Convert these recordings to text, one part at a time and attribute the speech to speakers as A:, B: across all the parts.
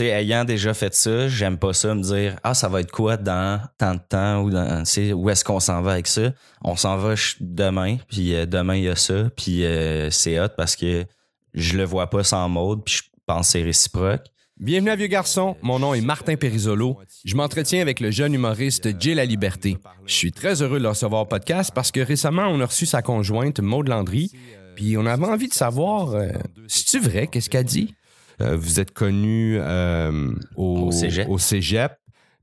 A: Ayant déjà fait ça, j'aime pas ça me dire ah ça va être quoi dans tant de temps ou dans où est-ce qu'on s'en va avec ça. On s'en va demain, puis euh, demain il y a ça, puis euh, c'est hot parce que je le vois pas sans mode, puis je pense que c'est réciproque.
B: Bienvenue à Vieux Garçon, mon nom est Martin Perisolo. Je m'entretiens avec le jeune humoriste Jay La Liberté. Je suis très heureux de le recevoir au podcast parce que récemment, on a reçu sa conjointe Maude Landry, puis on avait envie de savoir, euh, c'est-tu vrai, qu'est-ce qu'elle dit? Euh, vous êtes connu euh, au,
A: Au cégep.
B: au cégep,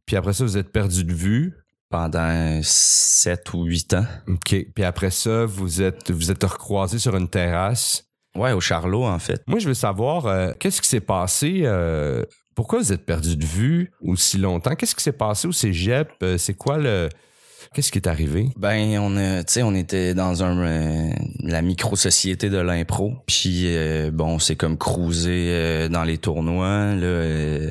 B: puis après ça, vous êtes perdu de vue.
A: Pendant 7 ou 8 ans.
B: OK. Puis après ça, vous êtes, vous êtes recroisés sur une terrasse.
A: Ouais, au Charlot, en fait.
B: Moi, je veux savoir, euh, qu'est-ce qui s'est passé? euh, pourquoi vous êtes perdu de vue aussi longtemps? Qu'est-ce qui s'est passé au cégep? Euh, c'est quoi le. Qu'est-ce qui est arrivé?
A: Ben, on a, tu sais, on était dans un, euh, la micro-société de l'impro. Puis, euh, bon, c'est comme cruiser euh, dans les tournois. Là, euh,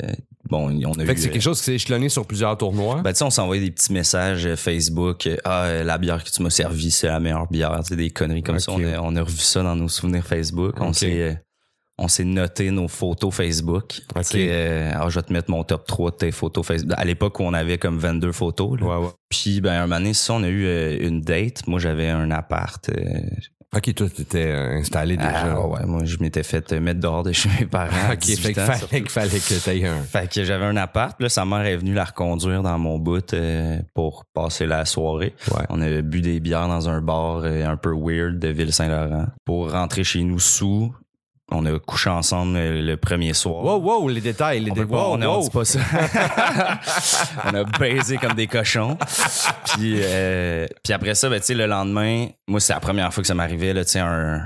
A: bon, on a
B: Fait
A: eu,
B: que c'est
A: euh,
B: quelque chose qui s'est échelonné sur plusieurs tournois.
A: Ben, tu sais, on s'envoyait des petits messages euh, Facebook. euh, ah, euh, la bière que tu m'as servi, c'est la meilleure bière. Tu sais, des conneries comme ça. On a, on a revu ça dans nos souvenirs Facebook. On s'est, euh, on s'est noté nos photos Facebook.
B: Ok.
A: Tu sais, euh, alors, je vais te mettre mon top 3 de tes photos Facebook. À l'époque où on avait comme 22 photos. là.
B: Ouais, ouais.
A: Puis, ben, un moment donné, ça, on a eu euh, une date. Moi, j'avais un appart. euh,
B: Ok, toi, t'étais euh, installé déjà.
A: ah, ouais, moi, je m'étais fait mettre dehors de chez mes parents.
B: ok,
A: 18
B: fait qu'il fallait, que t'aies un.
A: Fait que j'avais un appart, là, sa mère est venue la reconduire dans mon bout pour passer la soirée.
B: Ouais.
A: On a bu des bières dans un bar un peu weird de Ville-Saint-Laurent. Pour rentrer chez nous sous, on a couché ensemble le premier soir.
B: Wow, wow, les détails, les détails.
A: pas, on,
B: wow.
A: dit pas ça. on a baisé comme des cochons. Puis, euh, puis après ça, ben, tu sais, le lendemain, moi, c'est la première fois que ça m'arrivait, là, tu sais, un,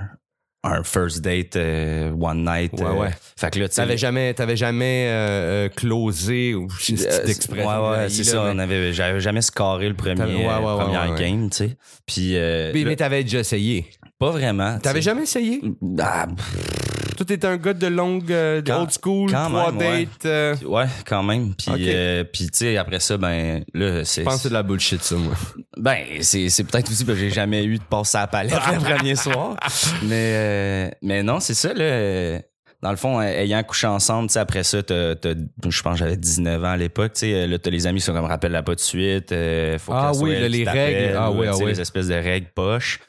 A: un first date, euh, one night.
B: Ouais,
A: euh,
B: ouais.
A: Fait que là, tu sais,
B: T'avais jamais, t'avais jamais euh, closé ou expression.
A: Ouais, ouais, c'est ça. On avait, j'avais jamais scoré le premier,
B: ouais, ouais,
A: première game, tu sais. Puis,
B: Mais, mais t'avais déjà essayé.
A: Pas vraiment.
B: T'avais jamais essayé?
A: Ah,
B: Toi, t'es un gars de longue, euh, de
A: Quand-
B: old school,
A: quand
B: trois
A: même, ouais.
B: dates. euh,
A: ouais, quand même. Puis,
B: Ok.
A: euh, puis tu sais, après ça, ben, là, c'est.
B: Je pense que c'est de la bullshit, ça, moi.
A: Ben, c'est, c'est peut-être aussi parce que j'ai jamais eu de passe à la palette le premier soir. Mais, euh, mais non, c'est ça, là. Dans le fond, euh, ayant couché ensemble, tu sais, après ça, t'as, t'as- je pense que j'avais 19 ans à l'époque, tu sais, euh, là, t'as les amis qui sont comme, rappelle-la pas de suite, euh, faut
B: Ah oui, là,
A: qui
B: les
A: t'appelle,
B: règles. Ah
A: ou,
B: oui,
A: tu
B: ah
A: sais,
B: oui.
A: les espèces de règles poches.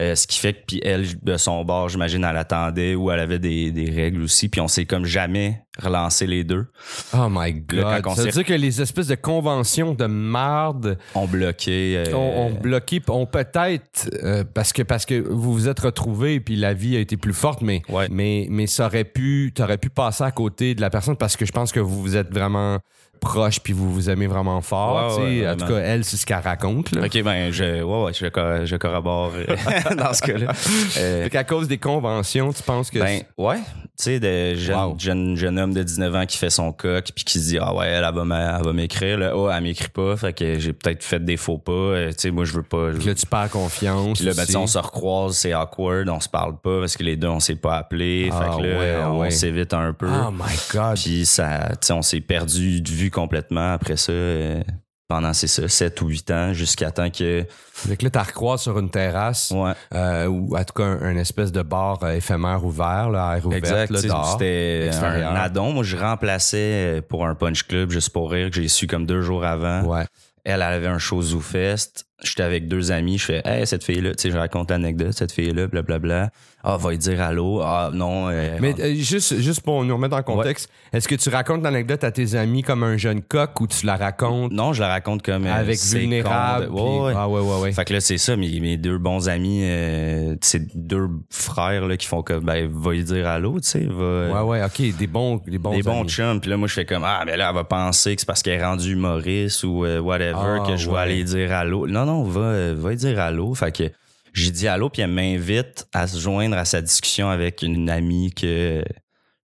A: Euh, ce qui fait que, puis elle, de son bord, j'imagine, elle attendait ou elle avait des, des règles aussi, puis on s'est comme jamais relancé les deux.
B: Oh my God.
A: Là,
B: ça veut dire que les espèces de conventions de marde
A: On bloquait. euh,
B: ont, ont bloqué, ont peut-être, euh, parce, que, parce que vous vous êtes retrouvés puis la vie a été plus forte, mais,
A: Ouais.
B: mais, mais ça aurait pu, t'aurais pu passer à côté de la personne parce que je pense que vous vous êtes vraiment proche puis vous vous aimez vraiment fort.
A: Ouais, ouais,
B: en tout cas, elle, c'est ce qu'elle raconte. Là.
A: Ok, ben, je, ouais, ouais, je, je corrobore euh, dans ce cas-là. Euh,
B: qu'à cause des conventions, tu penses que.
A: Ben ouais, tu sais, de jeune,
B: Wow.
A: jeune, jeune homme de 19 ans qui fait son coq puis qui se dit ah ouais, elle, elle va m'a- elle va m'écrire là, oh elle m'écrit pas, fait que j'ai peut-être fait des faux pas, euh, tu sais moi je veux pas. je-
B: là, tu perds confiance.
A: Puis là, ben, on se recroise, c'est awkward, on se parle pas parce que les deux on s'est pas appelé,
B: Ah,
A: fait que là
B: ouais,
A: on
B: ouais.
A: s'évite un peu.
B: Oh my God.
A: Puis ça, tu sais, on s'est perdu de vue complètement après ça. euh, pendant, c'est ça, 7 ou 8 ans, jusqu'à temps que.
B: Fait que là, t'as recroisé sur une terrasse.
A: Ouais.
B: Euh, ou en tout cas un, un espèce de bar euh, éphémère ouvert, là, à air dehors.
A: C'était
B: extérieur.
A: un addon. Moi, je remplaçais euh, pour un punch club juste pour rire que j'ai su comme deux jours avant.
B: Ouais.
A: Elle, elle avait un show Zoo Fest. J'étais avec deux amis. Je fais, hey, cette fille-là, tu sais, je raconte l'anecdote, cette fille-là, blablabla. Ah, va lui dire allô. Ah, non. euh,
B: Mais euh, juste, juste pour nous remettre en contexte, est-ce que tu racontes l'anecdote à tes amis comme un jeune coq ou tu la racontes
A: non, je la raconte comme. euh,
B: avec vulnérable?
A: con de-
B: puis-
A: Ouais, ouais.
B: Ah ouais, ouais, ouais.
A: Fait que là, c'est ça, mes, mes deux bons amis, euh, c'est deux frères là, qui font comme, ben, va lui dire allô, tu sais, va.
B: Ouais, ouais, ok, des bons, des bons
A: des bons
B: amis.
A: chums. Puis là, moi, je fais comme, ah, mais là, elle va penser que c'est parce qu'elle est rendue humoriste ou euh, whatever
B: Ah,
A: que je vais aller dire allô. Non, non, va, euh, va lui dire allô. Fait que j'ai dit allô, puis elle m'invite à se joindre à sa discussion avec une amie que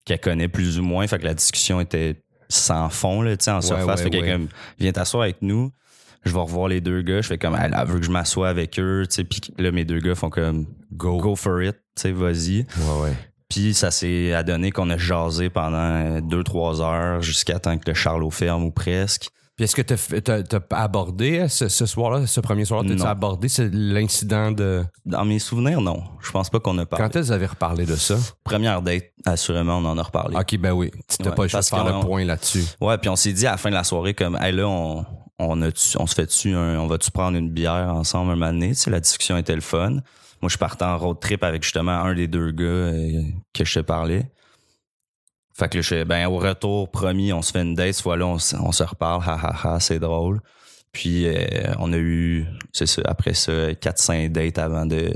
A: qu'elle connaît plus ou moins. Fait que la discussion était sans fond, là, en surface.
B: ouais,
A: fait qu'elle
B: ouais.
A: est comme, viens t'asseoir avec nous. Je vais revoir les deux gars. Je fais comme, elle, elle veut que je m'assoie avec eux. Puis là, mes deux gars font comme,
B: Go.
A: go for it, tu sais, vas-y. Puis ça s'est adonné qu'on a jasé pendant 2-3 heures jusqu'à temps que le Charlot ferme ou presque.
B: Puis est-ce que t'as t'as abordé ce, ce soir-là, ce premier soir-là, t'as abordé l'incident de.
A: Dans mes souvenirs, non. Je pense pas qu'on a parlé.
B: Quand est-ce que vous avez reparlé de ça?
A: Première date, assurément, on en a reparlé.
B: Ok, ben oui. Tu t'as
A: Ouais,
B: pas
A: parce
B: faire le point là-dessus.
A: Ouais, puis on s'est dit à la fin de la soirée, comme, hey, là, on, on, a on se fait-tu un- on va-tu prendre une bière ensemble un moment donné? Tu sais, la discussion était le fun. Moi, je partais en road trip avec justement un des deux gars euh, que je te parlais. Fait que là, je ben, au retour, promis, on se fait une date. Cette fois-là, on, on se reparle, ha, ha, ha, c'est drôle. Puis, euh, on a eu, c'est ça, après ça, 4-5 dates avant de,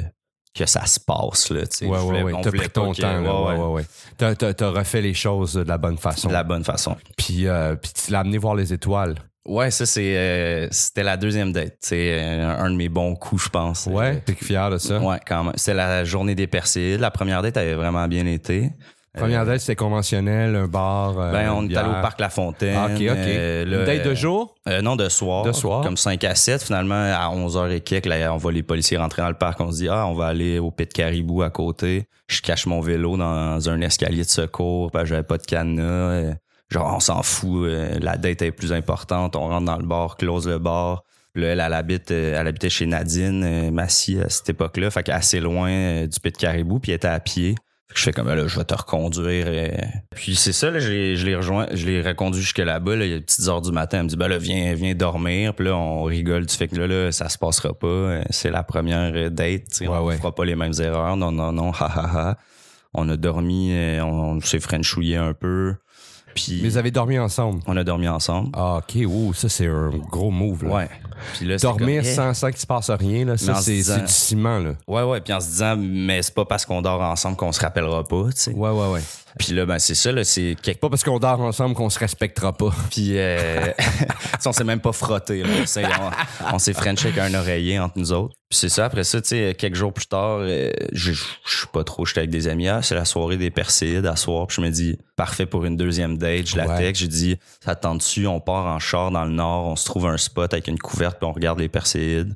A: que ça se passe, là, tu sais.
B: Ouais, ouais,
A: voulais-
B: ouais. T'as pris ton temps, là.
A: ouais,
B: Ouais,
A: ouais.
B: T'as, refait les choses de la bonne façon.
A: de la bonne façon.
B: Puis, euh, puis tu l'as amené voir les étoiles.
A: Ouais, ça, c'est, euh, c'était la deuxième date. C'est un de mes bons coups, je pense.
B: Ouais, t'es fier de ça?
A: Ouais, quand même. C'était la journée des Perséides. La première date avait vraiment bien été.
B: Première date, c'était conventionnel, un bar. euh,
A: Ben, on est allé au parc La Fontaine.
B: Ah, ok, ok.
A: Euh,
B: Une date de
A: euh,
B: jour?
A: euh, non, de soir.
B: De soir.
A: Comme 5 à 7. Finalement, à 11h et quelques, là, on voit les policiers rentrer dans le parc. On se dit, ah, on va aller au Pit Caribou à côté. Je cache mon vélo dans un escalier de secours. que j'avais pas de cadenas. Euh, Genre, on s'en fout. euh, La date est plus importante. On rentre dans le bar, close le bar. Là, elle, elle habite, euh, elle habitait chez Nadine euh, Massy à cette époque-là. Fait assez loin euh, du Pit Caribou. Puis elle était à pied. Je fais comme, là, je vais te reconduire. euh. Puis c'est ça, là, je l'ai- je l'ai rejoint, je l'ai reconduit jusque là-bas, là, il y a des petites heures du matin. Elle me dit, ben là, viens, viens dormir. Puis là, on rigole du fait que là, là, ça se passera pas. Euh, C'est la première date. tu
B: Ouais,
A: on
B: ouais.
A: fera pas les mêmes erreurs. Non, non, non, ha, ha, ha. On a dormi, euh, on, on s'est frenchouillé un peu. Puis
B: Mais vous avez dormi ensemble?
A: on a dormi ensemble.
B: Ah, ok, ouh, ça c'est un gros move. Là.
A: Ouais. Puis là, c'est
B: Dormir
A: comme, eh.
B: sans, sans qu'il se passe rien, là, ça
A: Mais en se
B: c'est
A: disant-
B: c'est du ciment. Là.
A: Ouais, ouais. Puis en se disant, mais c'est pas parce qu'on dort ensemble qu'on se rappellera pas, tu sais.
B: Ouais, ouais, ouais.
A: Puis là, ben c'est ça, là, c'est quelque
B: Pas parce qu'on dort ensemble qu'on se respectera pas.
A: Puis, euh, on s'est même pas frotté. Là. On, on s'est frenché avec un oreiller entre nous autres. Puis c'est ça, après ça, tu sais, quelques jours plus tard, euh, je suis pas trop, j'étais avec des amis. Ah, c'est la soirée des Perséides à soir. Puis je me dis, parfait pour une deuxième date. Je la
B: Ouais.
A: texte, je dis, ça te tente dessus, on part en char dans le nord, on se trouve un spot avec une couverte, puis on regarde les Perséides.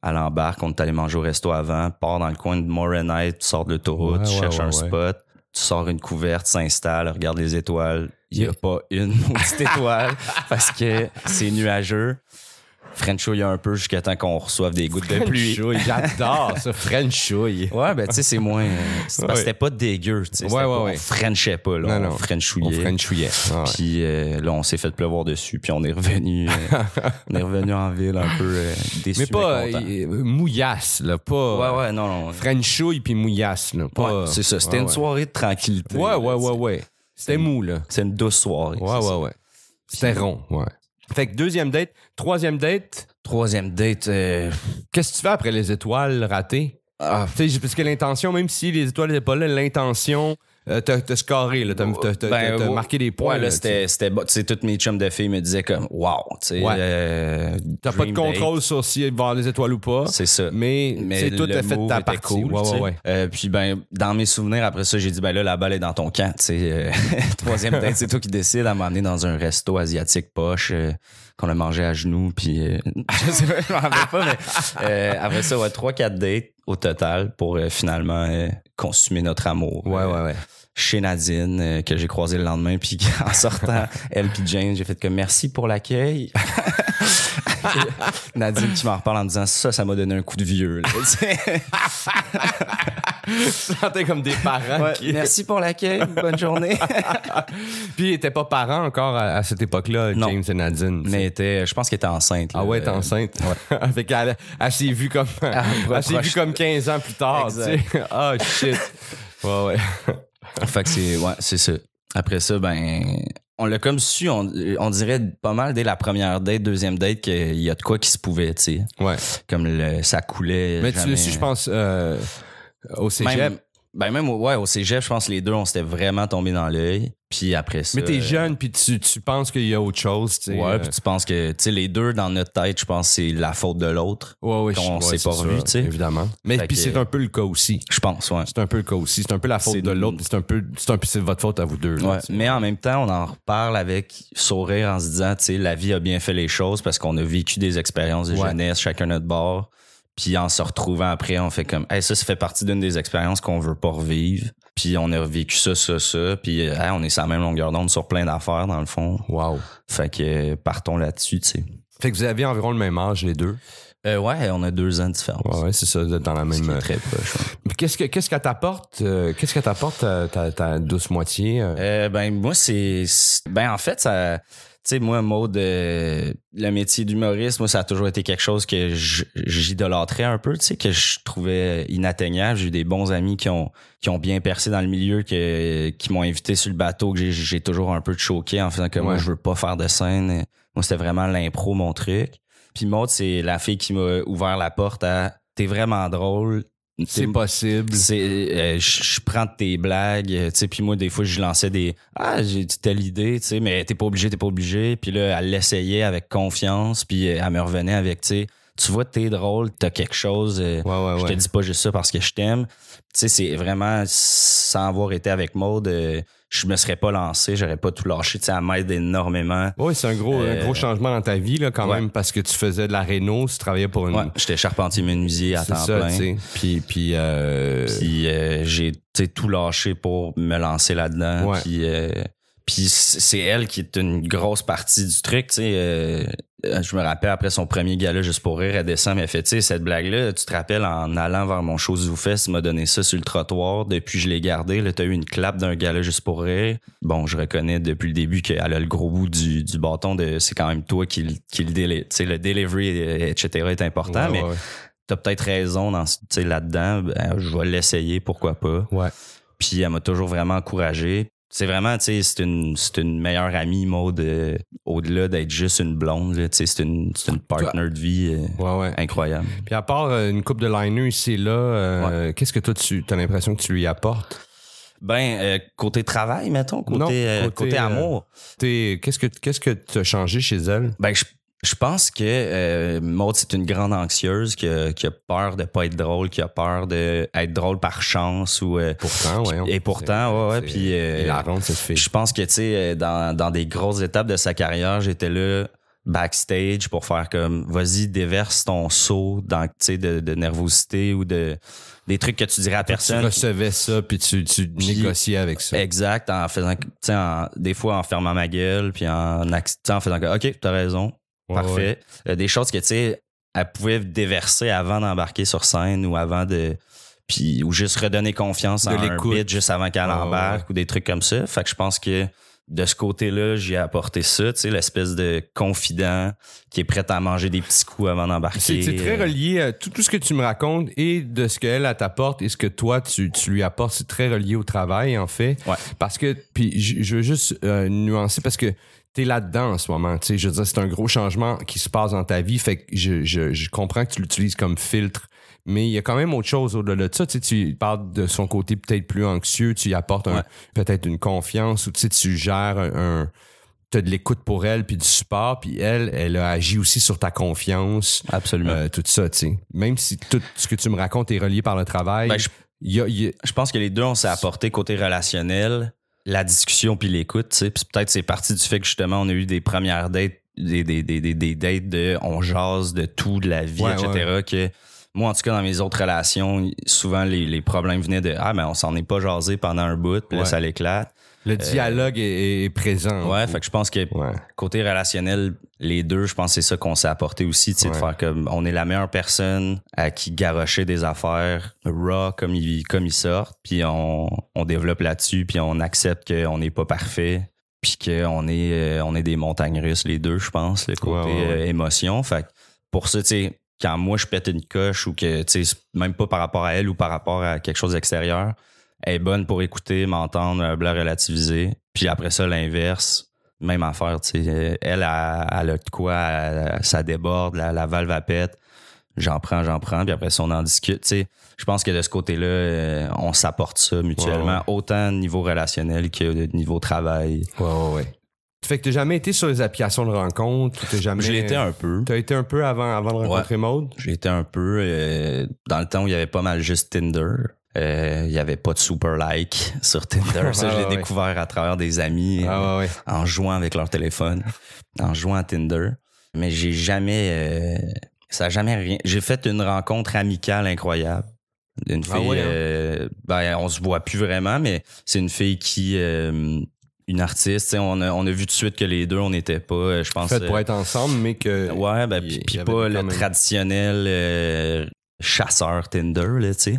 A: À l'embarque, on est allé manger au resto avant, part dans le coin de Morenite, tu sors de l'autoroute,
B: Ouais,
A: tu
B: ouais,
A: cherches
B: ouais,
A: un spot, tu sors une couverte, t'installes, regarde les étoiles. Il n'y a pas une petite étoile parce que c'est nuageux. Frenchouille un peu jusqu'à temps qu'on reçoive des gouttes de pluie.
B: Frenchouille, j'adore ça, Frenchouille.
A: Ouais, ben tu sais, c'est moins. c'est parce que
B: Ouais.
A: c'était pas dégueu. tu sais,
B: Ouais,
A: pas-
B: ouais,
A: on
B: ouais.
A: Frenchait pas, là.
B: Non,
A: on
B: non. On
A: Frenchouillait.
B: Frenchouillait. Ah, ouais.
A: Puis euh, là, on s'est fait pleuvoir dessus, puis on est revenu, euh, on est revenu en ville un peu euh, déçu.
B: Mais pas mouillasse, là, pas
A: Ouais, ouais, non, non.
B: Frenchouille puis mouillasse, là. Pas,
A: Ouais, c'est ça. C'était
B: Ouais,
A: une
B: ouais.
A: soirée de tranquillité.
B: Ouais, ouais, ouais, ouais. C'était mou, là.
A: C'est une douce soirée.
B: Ouais, ouais, ouais. C'était rond, ouais. Fait que deuxième date, troisième date,
A: Troisième date, euh,
B: qu'est-ce que tu fais après les étoiles ratées?
A: ah,
B: parce que l'intention, même si les étoiles n'étaient pas là, l'intention, euh, t'as t'as scoré, là, t'as t'as- t'as-
A: Ben,
B: t'as marqué des points.
A: Ouais, là, c'était, c'était, bon. tu sais, toutes mes chums de filles me disaient comme, wow, tu sais,
B: Ouais.
A: euh,
B: T'as pas de contrôle
A: date.
B: sur si il va y avoir les étoiles ou pas.
A: C'est ça.
B: Mais,
A: Mais
B: c'est tout a fait de ta partie.
A: cool,
B: ouais, ouais.
A: Euh, puis ben, dans mes souvenirs, après ça, j'ai dit, ben là, la balle est dans ton camp, tu sais. troisième date, c'est toi qui décides à m'emmener dans un resto asiatique poche qu'on a mangé à genoux, puis euh, je sais pas, je m'en rappelle pas, mais euh, après ça, ouais, trois, quatre dates au total pour euh, finalement consumer notre amour.
B: Ouais, ouais, ouais.
A: Chez Nadine euh, que j'ai croisé le lendemain puis en sortant elle puis Jane j'ai fait comme merci pour l'accueil Nadine qui m'en reparle en disant ça ça m'a donné un coup de vieux là,
B: sentais comme des parents
A: Ouais,
B: qui...
A: merci pour l'accueil bonne journée
B: Puis ils étaient pas parents encore à, à cette époque-là,
A: Non.
B: James et Nadine.
A: mais était, je pense qu'elle était enceinte là.
B: Ah ouais, t'es
A: Euh,
B: enceinte. fait qu'elle elle s'est vue comme, elle s'est vue comme 15 ans plus tard. Ah, shit. Ouais, ouais.
A: Fait que c'est ouais c'est ça après ça ben on l'a comme su on, on dirait pas mal dès la première date deuxième date qu'il y a de quoi qui se pouvait tu sais
B: Ouais.
A: comme le, ça coulait
B: Mais tu l'as su, je pense, euh, au cégep.
A: Même, ben même au, ouais, au cégep, je pense que les deux, on s'était vraiment tombé dans l'œil. Puis après ça.
B: Mais t'es
A: euh,
B: jeune, puis tu, tu penses qu'il y a autre chose, tu sais.
A: Ouais,
B: euh,
A: puis tu penses que, tu sais, les deux dans notre tête, je pense que c'est la faute de l'autre.
B: ouais, ouais,
A: qu'on s'est
B: ouais,
A: pas
B: sûr,
A: tu sais.
B: Évidemment. Mais puis c'est un peu le cas aussi.
A: Je pense, ouais.
B: C'est un peu le cas aussi. C'est un peu la faute de l'autre, c'est un peu, c'est un peu, c'est votre faute à vous deux. là,
A: Ouais. Mais en même temps, on en reparle avec sourire en se disant, tu sais, la vie a bien fait les choses parce qu'on a vécu des expériences de
B: Ouais.
A: jeunesse, chacun notre bord. Puis en se retrouvant après, on fait comme, hey, ça, ça fait partie d'une des expériences qu'on veut pas revivre. Puis on a vécu ça, ça, ça. Puis euh, hey, on est sur la même longueur d'onde sur plein d'affaires, dans le fond.
B: Wow.
A: Fait que euh, partons là-dessus, tu sais.
B: Fait que vous avez environ le même âge, les deux?
A: Euh, ouais, on a deux ans de différence.
B: Ouais, ouais, c'est ça, vous êtes dans la
A: Ce qui
B: même.
A: est très proche. ouais.
B: Qu'est-ce que qu'est-ce qu'elle t'apporte euh, Qu'est-ce que t'apporte ta, ta, ta douce moitié euh?
A: Euh, ben moi c'est ben en fait ça sais moi mode euh, le métier d'humoriste moi ça a toujours été quelque chose que j'idolâtrais un peu tu sais que je trouvais inatteignable. J'ai eu des bons amis qui ont qui ont bien percé dans le milieu que qui m'ont invité sur le bateau que j'ai toujours un peu choqué en faisant que moi je veux pas faire de scène. Moi c'était vraiment l'impro mon truc. Puis Maud c'est la fille qui m'a ouvert la porte à t'es vraiment drôle
B: C'est possible.
A: c'est euh, je prends tes blagues euh, tu sais puis moi des fois je lançais des ah j'ai telle idée tu sais mais t'es pas obligé t'es pas obligé puis là elle l'essayait avec confiance puis euh, elle me revenait avec tu sais tu vois t'es drôle t'as quelque chose euh,
B: Ouais, ouais,
A: je te dis pas juste ça parce que je t'aime tu sais c'est vraiment sans avoir été avec Maud euh, je me serais pas lancé j'aurais pas tout lâché tu sais elle m'aide énormément
B: Oui, c'est un gros, un
A: Euh,
B: gros changement dans ta vie, là, quand
A: ouais.
B: même, parce que tu faisais de la réno, tu travaillais pour une.
A: ouais j'étais charpentier menuisier à temps
B: ça,
A: plein
B: tu sais. Puis, puis, euh,
A: Puis euh, j'ai tu sais, tout lâché pour me lancer là-dedans.
B: Ouais.
A: Puis euh, puis c'est elle qui est une grosse partie du truc. Tu sais, euh, euh, je me rappelle après son premier gala juste pour rire, elle descend, mais elle fait, tu sais, cette blague-là, tu te rappelles en allant vers mon show Zoufest, tu m'as donné ça sur le trottoir. Depuis, je l'ai gardé. Là, t'as eu une clap d'un gala juste pour rire. Bon, je reconnais depuis le début qu'elle a le gros bout du, du bâton de, c'est quand même toi qui, le- qui le délai. Tu sais, le delivery, euh, etc. est important,
B: ouais,
A: mais
B: ouais,
A: t'as peut-être raison dans, ce- tu sais, là-dedans. Ben, je vais l'essayer, pourquoi pas.
B: ouais.
A: Puis elle m'a toujours vraiment encouragé. C'est vraiment, tu sais, c'est une, c'est une meilleure amie, Maud, euh, au-delà d'être juste une blonde. Tu sais, c'est une, c'est une partner de vie euh,
B: Ouais, ouais.
A: incroyable.
B: Puis à part euh, une coupe de liner ici et là, euh, qu'est-ce que toi, tu as l'impression que tu lui apportes?
A: Ben, côté travail, mettons, côté,
B: Non, côté,
A: côté amour.
B: T'es- Qu'est-ce que qu'est-ce que tu as changé chez elle?
A: Ben, je, je pense que euh, Maud, c'est une grande anxieuse qui a, qui a peur de pas être drôle, qui a peur d'être drôle par chance ou. euh,
B: Pourtant, ouais.
A: et pourtant, ouais, ouais. Puis. euh. Je pense que, tu sais, euh, dans, dans des grosses étapes de sa carrière, j'étais là backstage pour faire comme, vas-y, déverse ton dans, tu sais, de, de nervosité ou de des trucs que tu dirais à
B: Tu
A: personne.
B: recevais ça, puis tu, tu
A: Puis-
B: négociais avec ça.
A: Exact, en faisant, tu sais, en- des fois en fermant ma gueule, puis en, tu en faisant comme, OK, t'as raison, parfait.
B: ouais.
A: Euh, des choses que, tu sais, elle pouvait déverser avant d'embarquer sur scène ou avant de... Puis, ou juste redonner confiance
B: De
A: à un juste avant qu'elle
B: ouais,
A: embarque ou des trucs comme ça. Fait que je pense que de ce côté-là, j'ai apporté ça, tu sais, l'espèce de confident qui est prêt à manger des petits coups avant d'embarquer.
B: C'est très
A: Euh,
B: relié à tout, tout ce que tu me racontes et de ce qu'elle elle t'apporte et ce que toi tu, tu lui apportes, c'est très relié au travail en fait.
A: Ouais.
B: Parce que puis je, je veux juste euh, nuancer parce que t'es là-dedans en ce moment. Tu sais, je veux dire, c'est un gros changement qui se passe dans ta vie. Fait que je, je, je comprends que tu l'utilises comme filtre. Mais il y a quand même autre chose au-delà de ça. Tu, sais, tu parles de son côté peut-être plus anxieux, tu y apportes un- peut-être une confiance ou tu sais, tu gères un, un t'as de l'écoute pour elle puis du support puis elle elle a agi aussi sur ta confiance
A: Absolument.
B: euh, tout ça, tu sais. Même si tout ce que tu me racontes est relié par le travail,
A: Ben, je-
B: il y a, il y a-
A: je pense que les deux, on s'est apporté côté relationnel, la discussion puis l'écoute, tu sais. Puis peut-être c'est parti du fait que justement, on a eu des premières dates, des, des, des, des, des dates de on jase de tout, de la vie,
B: Ouais,
A: etc. Que moi, en tout cas, dans mes autres relations, souvent les, les problèmes venaient de Ah, mais on s'en est pas jasé pendant un bout, puis là,
B: Ouais.
A: ça l'éclate.
B: Le dialogue est, est présent.
A: Ouais, fait que je pense que
B: Ouais.
A: côté relationnel, les deux, je pense que c'est ça qu'on s'est apporté aussi, tu sais, de faire comme on est la meilleure personne à qui garrocher des affaires raw comme ils comme ils sortent, puis on, on développe là-dessus, puis on accepte qu'on n'est pas parfait, puis qu'on est euh, on est des montagnes russes les deux, je pense, le côté
B: Ouais, ouais, ouais.
A: euh, émotion. Fait que pour ça, tu sais, quand moi je pète une coche ou que tu sais même pas par rapport à elle ou par rapport à quelque chose d'extérieur, elle est bonne pour écouter, m'entendre, la relativiser. Puis après ça, l'inverse, même affaire, tu sais. euh, Elle, elle, elle a de quoi, elle- ça déborde, la, la valve à pète. J'en prends, j'en prends, puis après ça, on en discute. Tu sais, je pense que de ce côté-là, euh, on s'apporte ça mutuellement,
B: Ouais, ouais.
A: autant niveau relationnel que niveau travail.
B: Ouais, ouais, ouais. Fait que t'as jamais été sur les applications de rencontre, t'as jamais.
A: Je été un peu.
B: T'as été un peu avant, avant de rencontrer Maude?
A: J'ai été un peu euh, dans le temps où il y avait pas mal juste Tinder. Euh, il y avait pas de super like sur Tinder. Ça,
B: Ah,
A: je l'ai
B: ouais.
A: découvert à travers des amis.
B: Ah ouais.
A: en jouant avec leur téléphone, en jouant à Tinder. Mais j'ai jamais, euh, ça a jamais rien. J'ai fait une rencontre amicale incroyable Une
B: Ah
A: fille,
B: hein?
A: euh, ben, on se voit plus vraiment, mais c'est une fille qui, euh, une artiste, on a, on a vu tout de suite que les deux, on n'était pas, euh, je pense.
B: Fait pour
A: euh,
B: être ensemble, mais que.
A: Ouais, ben, puis pas le
B: même-
A: traditionnel euh, chasseur Tinder, là, tu sais.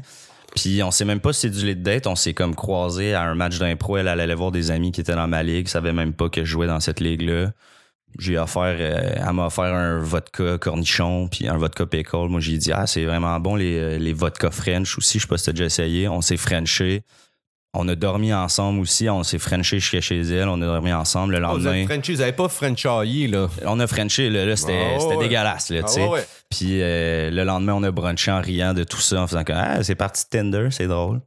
A: Puis on sait même pas si c'est du lit date, on s'est comme croisé à un match d'impro, elle, allait voir des amis qui étaient dans ma ligue, savait même pas que je jouais dans cette ligue-là. J'ai offert, euh, elle m'a offert un vodka cornichon puis un vodka pickle. Moi, j'ai dit, ah, c'est vraiment bon les, euh, les vodka French aussi. Je sais pas si déjà essayé. On s'est Frenché. On a dormi ensemble aussi. On s'est Frenché chez chez elle. On a dormi ensemble le
B: Oh, vous
A: lendemain.
B: Frenchie, vous avez pas Frenchaillé, là.
A: On a Frenché, là, là c'était
B: Ah, ouais.
A: dégueulasse, là,
B: Ah,
A: tu sais.
B: ouais.
A: Puis euh, le lendemain, on a brunché en riant de tout ça, en faisant que ah, c'est parti de Tinder, c'est drôle.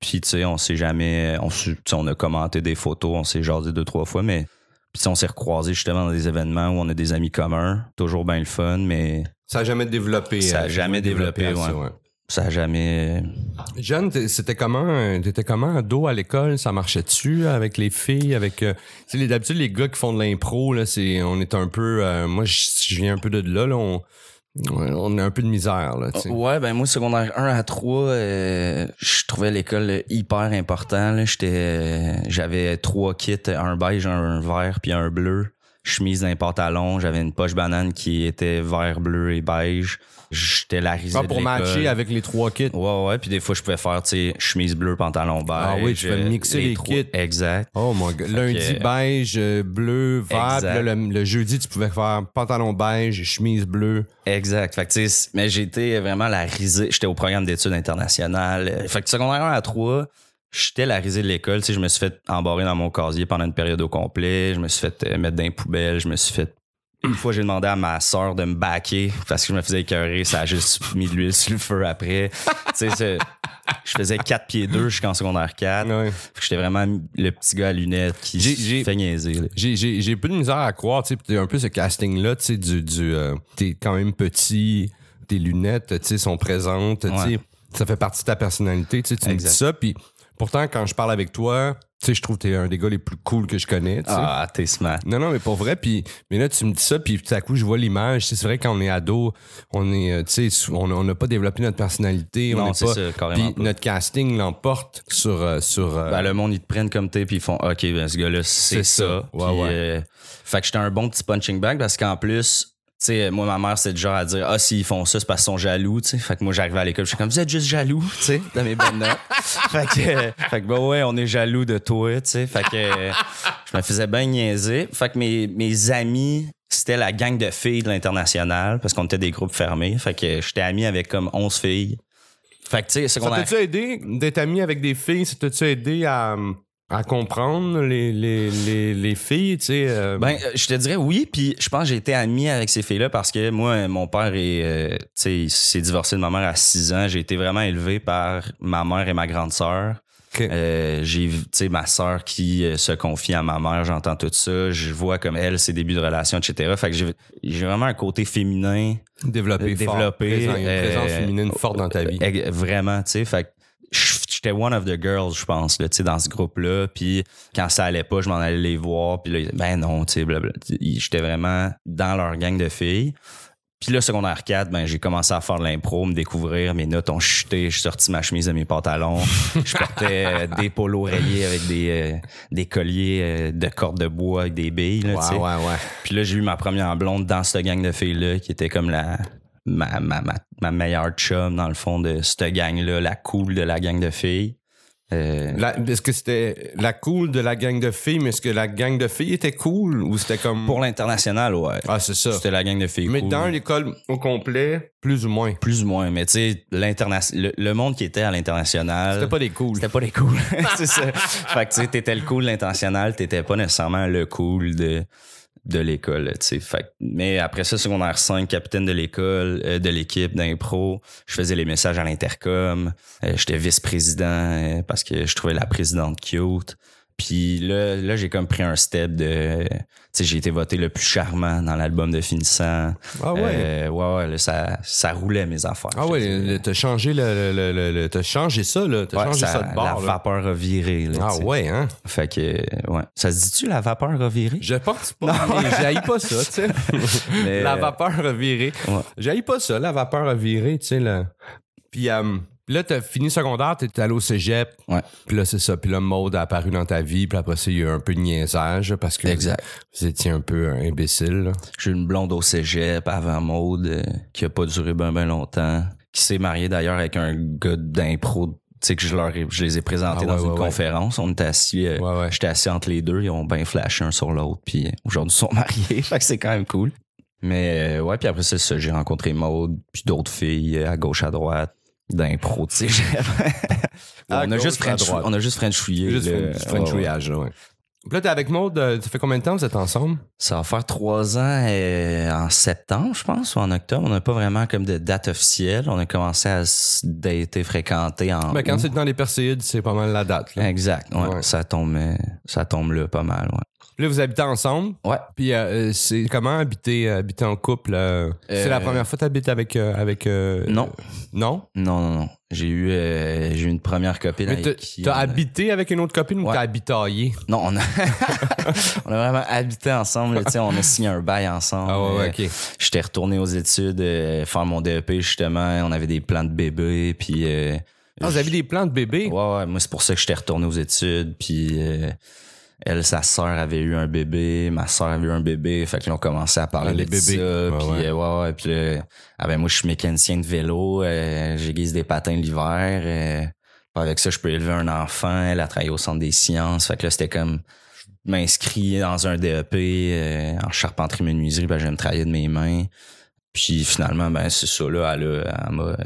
A: Puis tu sais, on s'est jamais. On, s'est- tu sais, on a commenté des photos, on s'est jasé deux, trois fois, mais. Puis on s'est recroisés justement dans des événements où on a des amis communs. Toujours bien le fun, mais
B: Ça a jamais développé.
A: Ça a
B: euh,
A: jamais développé,
B: ça,
A: ouais. Ça a jamais.
B: Jeanne, c'était comment, euh, t'étais comment ado à l'école? Ça marchait-tu avec les filles, avec, euh, d'habitude, les gars qui font de l'impro, là, c'est, on est un peu, euh, moi, je viens un peu de là, là, on, on a un peu de misère, là.
A: Ouais, ben moi, secondaire 1 à 3, euh, je trouvais l'école hyper important. J'étais, j'avais trois kits, un beige, un vert, puis un bleu. Chemise d'un pantalon. J'avais une poche banane qui était vert, bleu et beige. J'étais la risée
B: Pas
A: de
B: pour matcher avec les trois kits.
A: Ouais, ouais. Puis des fois, je pouvais faire, tu sais, chemise bleue, pantalon beige.
B: Ah oui, tu fais
A: euh,
B: mixer les
A: trois-
B: kits.
A: Exact.
B: Oh mon gars. Lundi,
A: que-
B: beige, euh, bleu, vert.
A: Exact.
B: Puis là, le, le jeudi, tu pouvais faire pantalon beige, chemise bleue.
A: Exact. Fait que, tu sais, mais j'étais vraiment la risée. J'étais au programme d'études internationales. Euh, Fait que secondaire 1 à 3, j'étais la risée de l'école. Tu sais, je me suis fait embarrer dans mon casier pendant une période au complet. Je me suis fait euh, mettre dans les poubelles. Je me suis fait. Une fois, j'ai demandé à ma soeur de me baquer parce que je me faisais écœurer. Ça a juste mis de l'huile sur le feu après. tu sais, je faisais 4 pieds 2 jusqu'en secondaire 4.
B: Ouais.
A: J'étais vraiment le petit gars à lunettes qui
B: J'ai-
A: fait niaiser.
B: J'ai, j'ai, j'ai peu de misère à croire, tu sais, un peu ce casting-là, tu sais, du, du, euh, t'es quand même petit, tes lunettes, tu sais, sont présentes, tu sais, ça fait partie de ta personnalité, tu sais, tu me dis ça, puis pourtant, quand je parle avec toi, tu sais, je trouve que t'es un des gars les plus cool que je connais.
A: Ah, t'es smart.
B: Non, non, mais pour vrai, puis mais là, tu me dis ça, puis tout à coup, je vois l'image, c'est vrai, quand on est ado, on est, euh, tu sais, on n'a pas développé notre personnalité, on
A: Non, c'est ça, carrément
B: Puis notre casting l'emporte sur... euh, sur euh,
A: Ben, le monde, ils te prennent comme t'es, puis ils font OK, ben, ce gars-là, c'est ça.
B: ça. Ouais, ouais.
A: euh, fait que j'étais un bon petit punching bag parce qu'en plus, sais, moi, ma mère, c'est du genre à dire Ah, s'ils font ça, c'est parce qu'ils sont jaloux, tu sais. Fait que moi, j'arrivais à l'école, je suis comme Vous êtes juste jaloux, tu sais, de mes bonnes notes. fait que, euh, fait que, ben ouais, on est jaloux de toi, tu sais. Fait que euh, je me faisais bien niaiser. Fait que mes, mes amis, c'était la gang de filles de l'international parce qu'on était des groupes fermés. Fait que j'étais ami avec comme 11 filles. Fait que, tu sais,
B: Ça
A: secondaire
B: t'a-tu aidé d'être ami avec des filles? Ça t'a-tu aidé à, à comprendre les, les, les, les filles, tu sais? euh,
A: Ben, euh, je te dirais oui, puis je pense que j'ai été ami avec ces filles-là parce que moi, mon père est, euh, tu sais, il s'est divorcé de ma mère à 6 ans. J'ai été vraiment élevé par ma mère et ma grande sœur.
B: Ok.
A: Euh, j'ai, vu, tu sais, ma sœur qui euh, se confie à ma mère, j'entends tout ça. Je vois comme elle, ses débuts de relation, etc. Fait que j'ai, vraiment un côté féminin
B: développé, fort,
A: développé,
B: présent, il y a une présence féminine forte dans ta vie.
A: Vraiment, tu sais. Fait que j'étais one of the girls, je pense, là, dans ce groupe-là. Puis quand ça allait pas, je m'en allais les voir. Puis là, ben non, tu sais. J'étais vraiment dans leur gang de filles. Puis là, secondaire 4, ben, j'ai commencé à faire de l'impro, me découvrir. Mes notes ont chuté. J'ai sorti ma chemise de mes pantalons. je portais euh, des polos rayés avec des, euh, des colliers euh, de cordes de bois avec des billes. Là,
B: ouais, ouais.
A: Puis là, j'ai eu ma première blonde dans cette gang de filles-là, qui était comme la ma, ma, ma, ma meilleure chum, dans le fond, de cette gang-là, la cool de la gang de filles. Euh,
B: est-ce que c'était la cool de la gang de filles, mais est-ce que la gang de filles était cool ou c'était comme.
A: pour l'international, ouais.
B: Ah, c'est ça.
A: C'était la gang de filles
B: Mais
A: cool.
B: dans l'école au complet, plus ou moins.
A: Plus ou moins, mais tu sais, le, le monde qui était à l'international...
B: C'était pas des cools.
A: C'était pas les cool. c'est ça. Fait que tu sais, t'étais le cool de l'international, t'étais pas nécessairement le cool de de l'école, tu sais. Mais après ça, secondaire 5, capitaine de l'école, euh, de l'équipe d'impro, je faisais les messages à l'intercom, euh, j'étais vice-président euh, parce que je trouvais la présidente cute. Puis là, là j'ai comme pris un step de... Tu sais, j'ai été voté le plus charmant dans l'album de finissant.
B: Ah ouais?
A: Euh, ouais, ouais, là, ça, ça roulait mes affaires.
B: Ah ouais, t'as changé le, le, le, t'as changé ça là, t'as
A: Ouais,
B: changé ça,
A: ça-
B: de bord.
A: La
B: là.
A: vapeur a viré. Là,
B: Ah ouais, hein?
A: Fait que, ouais. Ça se dit-tu, la vapeur a viré?
B: Je pense pas. mais J'haïs pas ça, tu sais.
A: Mais,
B: la
A: euh,
B: vapeur a viré.
A: Ouais.
B: J'haïs pas ça, la vapeur a viré, tu sais là. Puis euh, Puis là, t'as fini secondaire, t'es allé au cégep.
A: Ouais.
B: Puis là, c'est ça. Puis là, Maude a apparu dans ta vie. Puis après ça, il y a eu un peu de niaisage parce que
A: Exact.
B: vous étiez un peu imbécile.
A: J'ai une blonde au cégep avant Maude euh, qui a pas duré ben ben longtemps, qui s'est mariée d'ailleurs avec un gars d'impro. Tu sais que je leur ai- je les ai présentés
B: Ah ouais,
A: dans une
B: ouais,
A: conférence. On était assis, euh,
B: Ouais, ouais.
A: j'étais assis entre les deux, ils ont bien flashé un sur l'autre, puis euh, aujourd'hui ils sont mariés, fait que c'est quand même cool. Mais euh, ouais, puis après ça, c'est ça, j'ai rencontré Maude, puis d'autres filles à gauche à droite d'impro de cégep.
B: À
A: on a juste French, on a juste Frenchouillé.
B: Juste. French- Frenchouillage, là, ouais. Puis là, t'es avec Maude, euh, ça fait combien de temps vous êtes ensemble?
A: Ça va faire trois ans euh, en septembre, je pense, ou en octobre. On n'a pas vraiment comme de date officielle. On a commencé à dater, fréquenter en.
B: Ben, quand c'est dans les Perséides, c'est pas mal la date. Là.
A: Exact. Ouais,
B: Ouais.
A: Ça tombe, euh, ça tombe là pas mal. Ouais.
B: Là, vous habitez ensemble.
A: Ouais.
B: Puis euh, euh, c'est comment habiter, euh, habiter en couple? euh? C'est
A: Euh,
B: la première fois que t'habites avec... euh, avec euh,
A: Non.
B: euh, non?
A: Non, non, non. J'ai eu, euh, j'ai eu une première copine
B: Mais t'as
A: avec qui.
B: t'as
A: on a-
B: habité avec une autre copine ou
A: Ouais.
B: t'as habitaillé?
A: Non, on a, on a vraiment habité ensemble. là, tu sais, on a signé un bail ensemble.
B: Ah ouais, ouais,
A: Euh,
B: ok.
A: J'étais retourné aux études, euh, faire mon DEP justement. On avait des plans de bébé, puis. euh,
B: Ah, vous avez des plans de bébé?
A: Ouais, ouais, moi, c'est pour ça que j'étais retourné aux études. Puis euh, elle, sa sœur avait eu un bébé, ma sœur avait eu un bébé. Fait que là, on commençait à parler
B: Ah, les
A: de
B: bébés.
A: ça.
B: Ouais,
A: puis
B: ouais.
A: euh, ouais, ouais. Puis là, ah ben, moi, je suis mécanicien de vélo. Euh, J'aiguise des patins l'hiver. Euh, avec ça, je peux élever un enfant. Elle a travaillé au Centre des sciences. Fait que là, c'était comme je m'inscris dans un DEP euh, en charpenterie menuiserie. Ben, j'aime travailler de mes mains. Puis finalement, ben c'est ça, là, elle, a- elle m'a...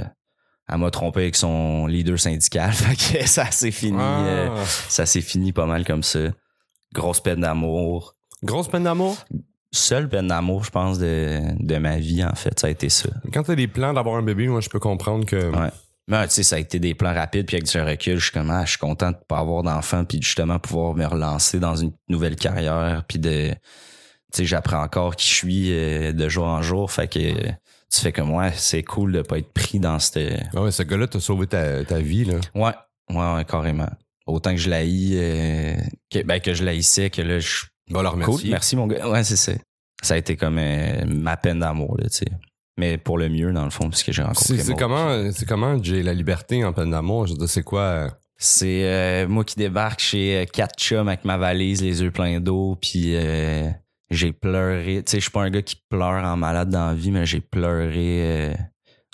A: Elle m'a trompé avec son leader syndical. Fait que ça s'est fini.
B: Ah.
A: euh, ça s'est fini pas mal comme ça. Grosse peine d'amour.
B: Grosse peine d'amour?
A: Seule peine d'amour, je pense, de, de ma vie, en fait, ça a été ça.
B: Quand t'as des plans d'avoir un bébé, moi, je peux comprendre que...
A: Ouais. Mais tu sais, ça a été des plans rapides, puis avec du recul, je suis comme, ah, je suis content de pas avoir d'enfant, puis justement pouvoir me relancer dans une nouvelle carrière, puis de, tu sais, j'apprends encore qui je suis euh, de jour en jour, fait que euh, tu fais comme, ouais, c'est cool de pas être pris dans cette,
B: Ah ouais, ce gars-là t'a sauvé ta, ta vie, là.
A: Ouais, ouais, ouais, carrément. Autant que je l'haïs, euh, que, ben, que je l'haïssais, que là, je
B: Va leur
A: Cool, merci mon gars. Ouais, c'est ça. Ça a été comme euh, ma peine d'amour, là, tu sais. Mais pour le mieux, dans le fond, puisque j'ai rencontré
B: C'est comment, c'est comment j'ai la liberté en peine d'amour? Je c'est quoi? euh,
A: C'est euh, moi qui débarque chez quatre chums avec ma valise, les yeux pleins d'eau, puis euh, j'ai pleuré. Tu sais, je suis pas un gars qui pleure en malade dans la vie, mais j'ai pleuré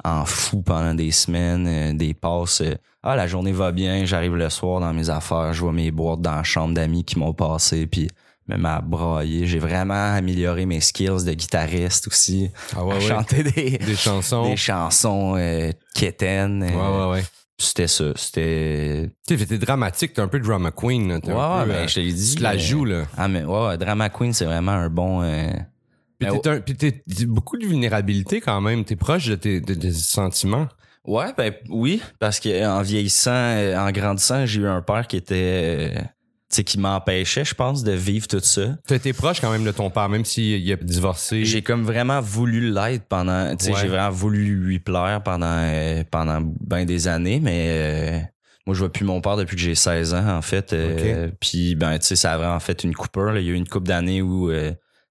A: en fou pendant des semaines, euh, des passes. euh, ah, la journée va bien, j'arrive le soir dans mes affaires, je vois mes boîtes dans la chambre d'amis qui m'ont passé, puis même à brailler. J'ai vraiment amélioré mes skills de guitariste aussi.
B: Ah
A: à
B: ouais, ouais.
A: chanter des,
B: Des chansons.
A: des chansons euh, quétaines. euh,
B: Ouais, ouais, ouais.
A: C'était ça. C'était
B: Tu sais, t'es dramatique, t'es un peu drama queen. là.
A: Ouais,
B: un
A: ouais,
B: peu,
A: ben,
B: euh,
A: je te l'ai dit.
B: Tu la joues, là.
A: Ah, mais ouais, ouais, Drama Queen, c'est vraiment un bon. Euh,
B: Puis
A: ben,
B: t'es un- puis t'es t'es beaucoup de vulnérabilité quand même. T'es proche de tes, de sentiments.
A: Ouais, ben oui, parce qu'en vieillissant, euh, en grandissant, j'ai eu un père qui était. euh, tu sais, qui m'empêchait, je pense, de vivre tout ça.
B: Été proche quand même de ton père, même s'il a divorcé.
A: J'ai comme vraiment voulu l'être pendant. Tu sais,
B: Ouais.
A: j'ai vraiment voulu lui plaire pendant, euh, pendant bien des années, mais. euh, moi, je vois plus mon père depuis que j'ai 16 ans, en fait. euh, Puis, ben, tu sais, ça a vraiment fait une coupure. là. Il y a eu une couple d'années où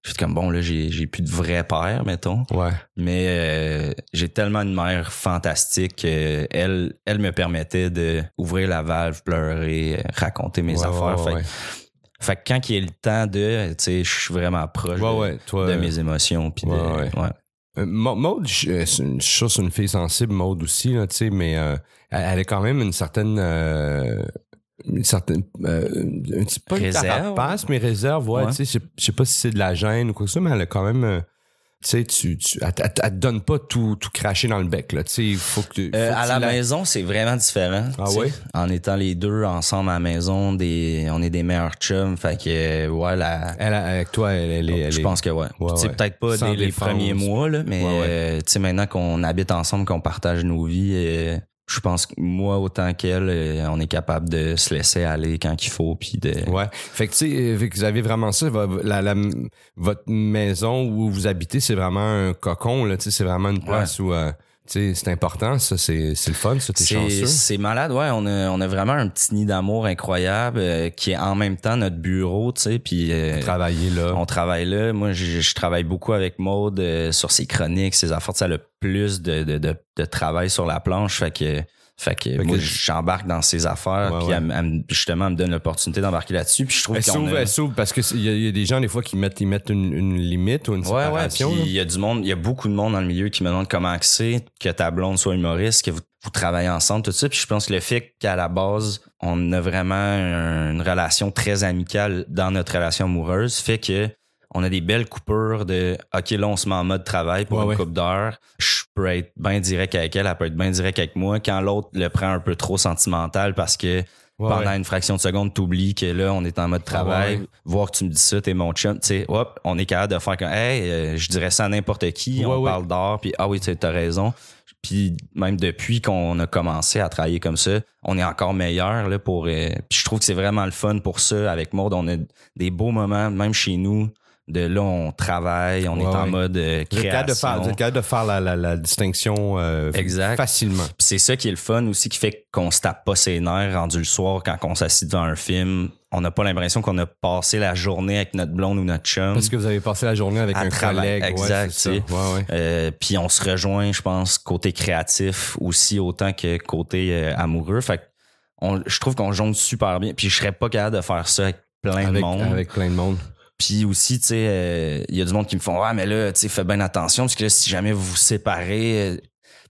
A: euh, j'ai fait comme, bon, là, j'ai j'ai plus de vrai père, mettons.
B: Ouais.
A: Mais euh, j'ai tellement une mère fantastique qu'elle elle me permettait de ouvrir la valve, pleurer, euh, raconter mes
B: Ouais,
A: affaires.
B: ouais,
A: fait, que quand il y a le temps de, tu sais, je suis vraiment proche de,
B: ouais, toi,
A: de
B: euh,
A: mes émotions. Puis.
B: Euh, Ma- Maude, je euh, je suis sûr que c'est une fille sensible, Maude aussi, là, tu sais, mais euh, elle, elle a quand même une certaine. euh, une certaine. Euh, un petit pas une
A: Réserve.
B: carapace, mais réserve, ouais,
A: Ouais.
B: tu sais, je sais- pas si c'est de la gêne ou quoi que ça, mais elle a quand même. euh, tu sais, tu, tu, elle, elle- elle te donne pas tout, tout cracher dans le bec, là. Tu sais, il faut que tu. faut
A: Euh,
B: que
A: à la maison, c'est vraiment différent.
B: Ah ouais?
A: En étant les deux ensemble à la maison, des, on est des meilleurs chums. Fait que, ouais, la,
B: Elle, avec toi, elle, est.
A: je pense que ouais.
B: Ouais,
A: Tu sais,
B: ouais.
A: peut-être pas dès les
B: défense.
A: premiers mois, là, mais tu sais, maintenant qu'on habite ensemble, qu'on partage nos vies, je pense que moi, autant qu'elle, euh, on est capable de se laisser aller quand il faut, puis de...
B: Ouais. Fait que, tu sais, euh, vous avez vraiment ça. La, la- votre maison où vous habitez, c'est vraiment un cocon, là. Tu sais, c'est vraiment une place où, euh, c'est important. Ça, c'est c'est le fun, ça, t'es chanceux.
A: c'est malade, ouais. On a, on a vraiment un petit nid d'amour incroyable euh, qui est en même temps notre bureau, tu sais. Puis euh,
B: Travailler là.
A: on travaille là. Moi, je, je travaille beaucoup avec Maude euh, sur ses chroniques, ses affaires. Ça a le plus de, de, de, de travail sur la planche. Fait que Fait que moi,
B: que-
A: j'embarque dans ses affaires,
B: Ouais,
A: puis
B: ouais.
A: elle, me- elle me- justement, elle me donne l'opportunité d'embarquer là-dessus. Puis je trouve
B: Elle s'ouvre,
A: a-
B: elle s'ouvre parce qu'il y, y a des gens, des fois, qui mettent, ils mettent une, une limite ou une
A: Ouais, ouais.
B: séparation.
A: Il y a du monde, il y a beaucoup de monde dans le milieu qui me demande comment c'est que ta blonde soit humoriste, que vous, vous travaillez ensemble, tout ça. Puis je pense que le fait qu'à la base, on a vraiment un- une relation très amicale dans notre relation amoureuse fait que on a des belles coupures de OK, là, on se met en mode travail pour
B: Ouais,
A: une coupe d'heures. Je peux être bien direct avec elle, elle peut être bien direct avec moi. Quand l'autre le prend un peu trop sentimental parce que
B: Ouais,
A: pendant
B: ouais.
A: une fraction de seconde, t'oublies que là, on est en mode travail.
B: ouais, ouais.
A: Voir que tu me dis ça, t'es mon chum. Tu sais, hop, on est capable de faire comme, hey, euh, je dirais ça à n'importe qui. On parle d'art, puis ah oui, tu as raison. Puis même depuis qu'on a commencé à travailler comme ça, on est encore meilleur là pour. euh, puis je trouve que c'est vraiment le fun pour ça. Avec Maud, on a des beaux moments, même chez nous. De là, on travaille, on
B: Ouais,
A: est en
B: ouais.
A: mode euh,
B: Vous êtes capable de faire,
A: création.
B: vous êtes capable de faire la, la- la distinction euh,
A: Exact.
B: facilement.
A: C'est ça qui est le fun aussi qui fait qu'on se tape pas ses nerfs rendu le soir quand on s'assied devant un film. On n'a pas l'impression qu'on a passé la journée avec notre blonde ou notre chum.
B: Parce que vous avez passé la journée avec un collègue.
A: Exact.
B: Ouais.
A: Euh, puis on se rejoint, je pense, côté créatif aussi autant que côté euh, amoureux. Fait que on, je trouve qu'on jongle super bien. Puis je serais pas capable de faire ça avec plein de monde.
B: avec plein de monde.
A: Puis aussi, tu sais, euh, il y a du monde qui me font Ouais, mais là, tu sais, fais bien attention, parce que là, si jamais vous vous séparez. euh,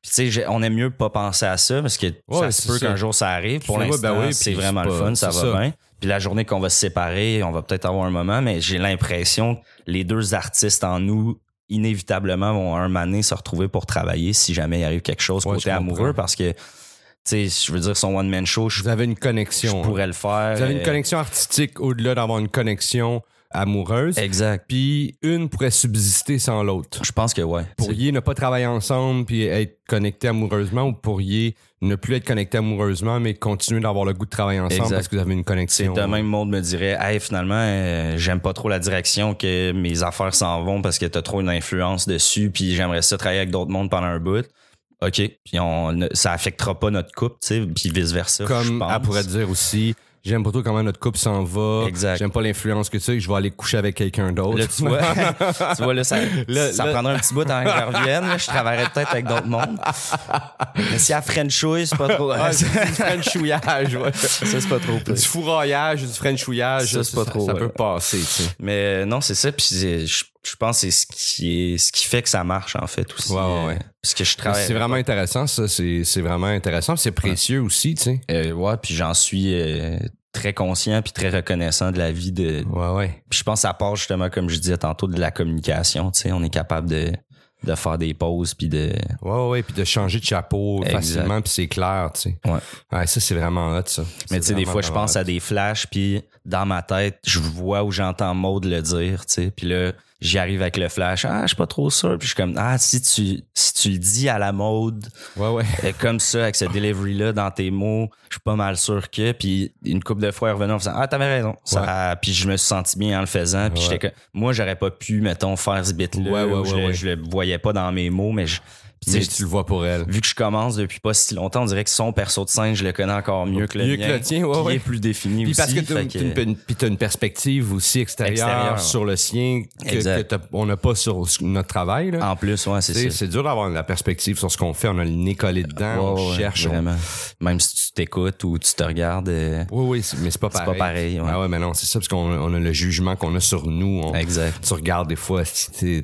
A: Puis tu sais, on aime mieux pas penser à ça parce que
B: Ouais,
A: ça
B: c'est
A: se peut qu'un jour ça arrive. Pour l'instant,
B: ben oui,
A: c'est vraiment le fun, ça va
B: ça.
A: bien. Puis la journée qu'on va se séparer, on va peut-être avoir un moment, mais j'ai l'impression que les deux artistes en nous, inévitablement, vont un moment donné se retrouver pour travailler si jamais il arrive quelque chose
B: Ouais,
A: côté
B: je
A: amoureux parce que, tu sais, je veux dire, son one-man show, je,
B: Vous avez une
A: je
B: connexion. hein.
A: pourrais le faire.
B: Vous avez une
A: euh,
B: connexion artistique au-delà d'avoir une connexion amoureuse.
A: Exact.
B: Puis une pourrait subsister sans l'autre.
A: Je pense que ouais.
B: pourriez ne pas travailler ensemble puis être connecté amoureusement ou pourriez ne plus être connecté amoureusement mais continuer d'avoir le goût de travailler ensemble
A: Exact.
B: parce que vous avez une
A: C'est
B: connexion.
A: de même monde me dirait Hey finalement euh, j'aime pas trop la direction que mes affaires s'en vont parce que t'as trop une influence dessus puis j'aimerais ça travailler avec d'autres mondes pendant un bout. OK. Puis on ça affectera pas notre couple, tu sais, puis vice versa. je
B: Comme
A: pense.
B: elle pourrait dire aussi, j'aime pas trop comment notre couple s'en va.
A: Exact.
B: J'aime pas l'influence que tu as, je vais aller coucher avec quelqu'un d'autre.
A: Là, tu vois, tu vois, là, ça,
B: Là,
A: ça
B: là-
A: prendrait un petit bout avant que je revienne. là. Je travaillerais peut-être avec d'autres mondes. Mais si elle frenchouille, c'est pas trop.
B: Ah, du frenchouillage, ouais.
A: ça, c'est pas trop.
B: Du fourraillage, du frenchouillage,
A: Ça, c'est pas trop,
B: Ça
A: ouais.
B: peut passer, tu sais.
A: Mais non, c'est ça. Puis je, je pense que c'est ce qui est ce qui fait que ça marche en fait aussi.
B: Ouais, ouais,
A: euh,
B: ouais.
A: Parce que je travaille.
B: C'est vraiment intéressant, ça. C'est vraiment intéressant. C'est précieux aussi, tu sais.
A: Euh, ouais, puis j'en suis euh, très conscient puis très reconnaissant de la vie de.
B: Ouais, ouais.
A: Puis je pense que ça part justement comme je disais tantôt de la communication. Tu sais, on est capable de de faire des pauses puis de.
B: Ouais, ouais, puis de changer de chapeau
A: Exact.
B: facilement, puis c'est clair, tu sais.
A: Ouais.
B: Ouais, ça, c'est vraiment hot, ça.
A: Mais tu sais, des fois, je pense à des flashs, puis dans ma tête, je vois où j'entends Maud le dire, tu sais. Puis là, j'y arrive avec le flash. Ah, je suis pas trop sûr. Puis je suis comme, ah, si tu, si tu le dis à la mode,
B: Ouais, ouais.
A: euh, comme ça, avec ce delivery-là dans tes mots, je suis pas mal sûr que. Puis une couple de fois, revenant en faisant, ah, t'avais raison. Ça, puis je me suis senti bien en le faisant. Puis j'étais que, moi, j'aurais pas pu, mettons, faire ce bit-là.
B: Ouais, ouais,
A: où je, le-
B: ouais.
A: je le voyais pas dans mes mots, mais je. Puis tu
B: tu le vois pour elle.
A: vu que je commence depuis pas si longtemps, on dirait que son perso de scène, je le connais encore mieux que le
B: Mieux que
A: mien.
B: le tien, ouais,
A: est plus défini
B: Puis
A: aussi.
B: parce que une,
A: que-
B: une- perspective aussi extérieure,
A: Extérieure.
B: sur le sien que, que on n'a pas sur notre travail. Là.
A: En plus, ouais, c'est
B: Tu
A: ça.
B: c'est dur d'avoir la perspective sur ce qu'on fait. On a le nez collé dedans,
A: Ouais,
B: on
A: ouais,
B: cherche. on-.
A: Même si tu t'écoutes ou tu te regardes. euh,
B: Oui, oui, c'est- mais c'est pas
A: C'est
B: pareil.
A: pas pareil, ouais.
B: Ah ouais, mais non, c'est ça, parce qu'on on a le jugement qu'on a sur nous. On-
A: Exact.
B: Tu regardes des fois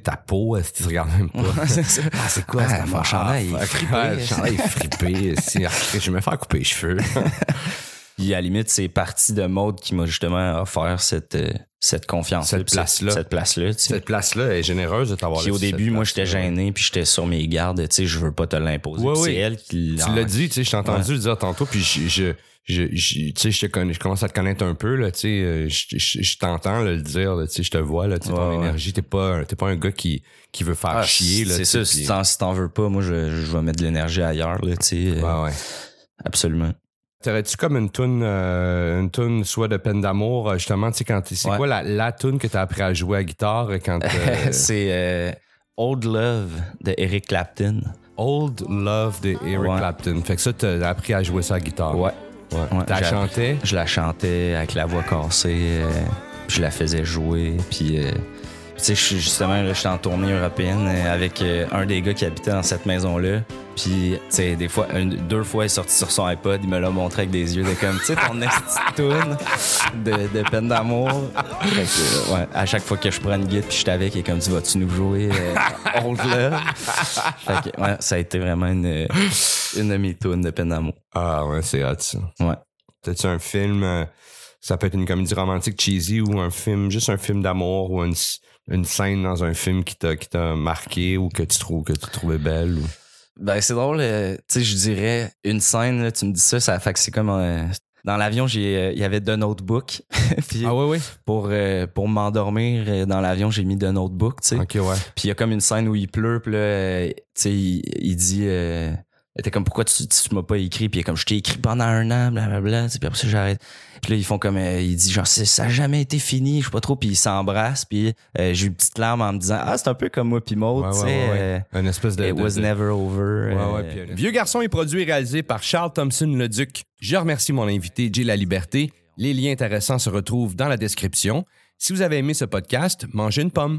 B: ta peau, si tu regardes même pas?
A: c'est.
B: Ah, c'est quoi
A: Ah? Mon chandail, il est frippé.
B: Ouais, le chandail est frippé. Ah, je vais me faire couper les cheveux.
A: Puis à la limite, c'est parti de mode qui m'a justement offert cette, euh, cette confiance.
B: Cette place-là.
A: Cette place-là.
B: Cette place-là est généreuse de t'avoir
A: Puis au début, moi, j'étais gêné, puis j'étais sur mes gardes. Tu sais, je veux pas te l'imposer.
B: Ouais,
A: Puis
B: oui.
A: C'est elle qui
B: Tu l'as dit, tu sais, je t'ai entendu le dire tantôt, puis je, je, je, je- tu sais, je te connais, je commence à te connaître un peu, là, tu sais, euh, je, t'entends le dire, tu sais, je te vois, là, tu sais, ton
A: Ouais,
B: énergie, t'es pas, un- t'es pas un gars qui, qui veut faire
A: Ah,
B: chier, là.
A: C'est ça, si t'en, si veux pas, moi, je, je vais mettre de l'énergie ailleurs, là, tu sais. euh,
B: ouais.
A: Absolument.
B: T'aurais-tu comme une tune, euh, une tune soit de peine d'amour, euh, justement, tu sais, quand c'est
A: Ouais.
B: quoi la, la tune que t'as appris à jouer à guitare euh, quand euh,
A: c'est euh, Old Love de Eric Clapton.
B: Old Love de Eric
A: Ouais.
B: Clapton. Fait que ça, t'as appris à jouer ça à guitare.
A: Ouais.
B: Ouais. T'as chanté?
A: Je la chantais avec la voix cassée, je la faisais jouer, puis tu sais, je suis- justement, là, j'étais en tournée européenne euh, avec euh, un des gars qui habitait dans cette maison-là. Puis, tu sais, des fois, une- deux fois, il est sorti sur son iPod, il me l'a montré avec des yeux de comme, tu sais, ton esti toune de, de peine d'amour. Que, ouais, à chaque fois que je prends une guide puis je suis avec, il est comme, tu vas-tu nous jouer euh, Old Love? Fait que, ouais, ça a été vraiment une, une de mes tunes de peine d'amour.
B: Ah ouais, c'est hot ça.
A: Ouais.
B: T'as-tu un film, euh, ça peut être une comédie romantique cheesy ou un film, juste un film d'amour ou une, une scène dans un film qui t'a, qui t'a marqué ou que tu trouves que tu trouvais belle ou...
A: Ben, c'est drôle, euh, tu sais, je dirais une scène, là, tu me dis ça, ça fait que c'est comme. euh, dans l'avion, j'ai, euh, il y avait The Notebook. Puis
B: Ah ouais, ouais?
A: pour, euh, pour m'endormir dans l'avion, j'ai mis The Notebook, tu sais.
B: Ok, ouais.
A: Puis il y a comme une scène où il pleut, puis là, euh, tu sais, il, il dit. Il était comme pourquoi tu, tu m'as pas écrit? Puis est comme je t'ai écrit pendant un an blablabla puis après ça j'arrête puis là ils font comme euh, il dit genre c'est- ça a jamais été fini je sais pas trop puis ils s'embrassent puis euh, j'ai eu une petite larme en me disant ah c'est un peu comme moi puis Maud
B: Ouais,
A: tu
B: ouais,
A: sais
B: ouais, ouais.
A: euh,
B: Une espèce de...
A: it
B: de-
A: was
B: de-
A: never over
B: Ouais,
A: euh,
B: ouais, puis, euh, Vieux garçon est produit et réalisé par Charles Thompson Leduc. Je remercie mon invité Jay La Liberté. Les liens intéressants se retrouvent dans la description. Si vous avez aimé ce podcast, mangez une pomme.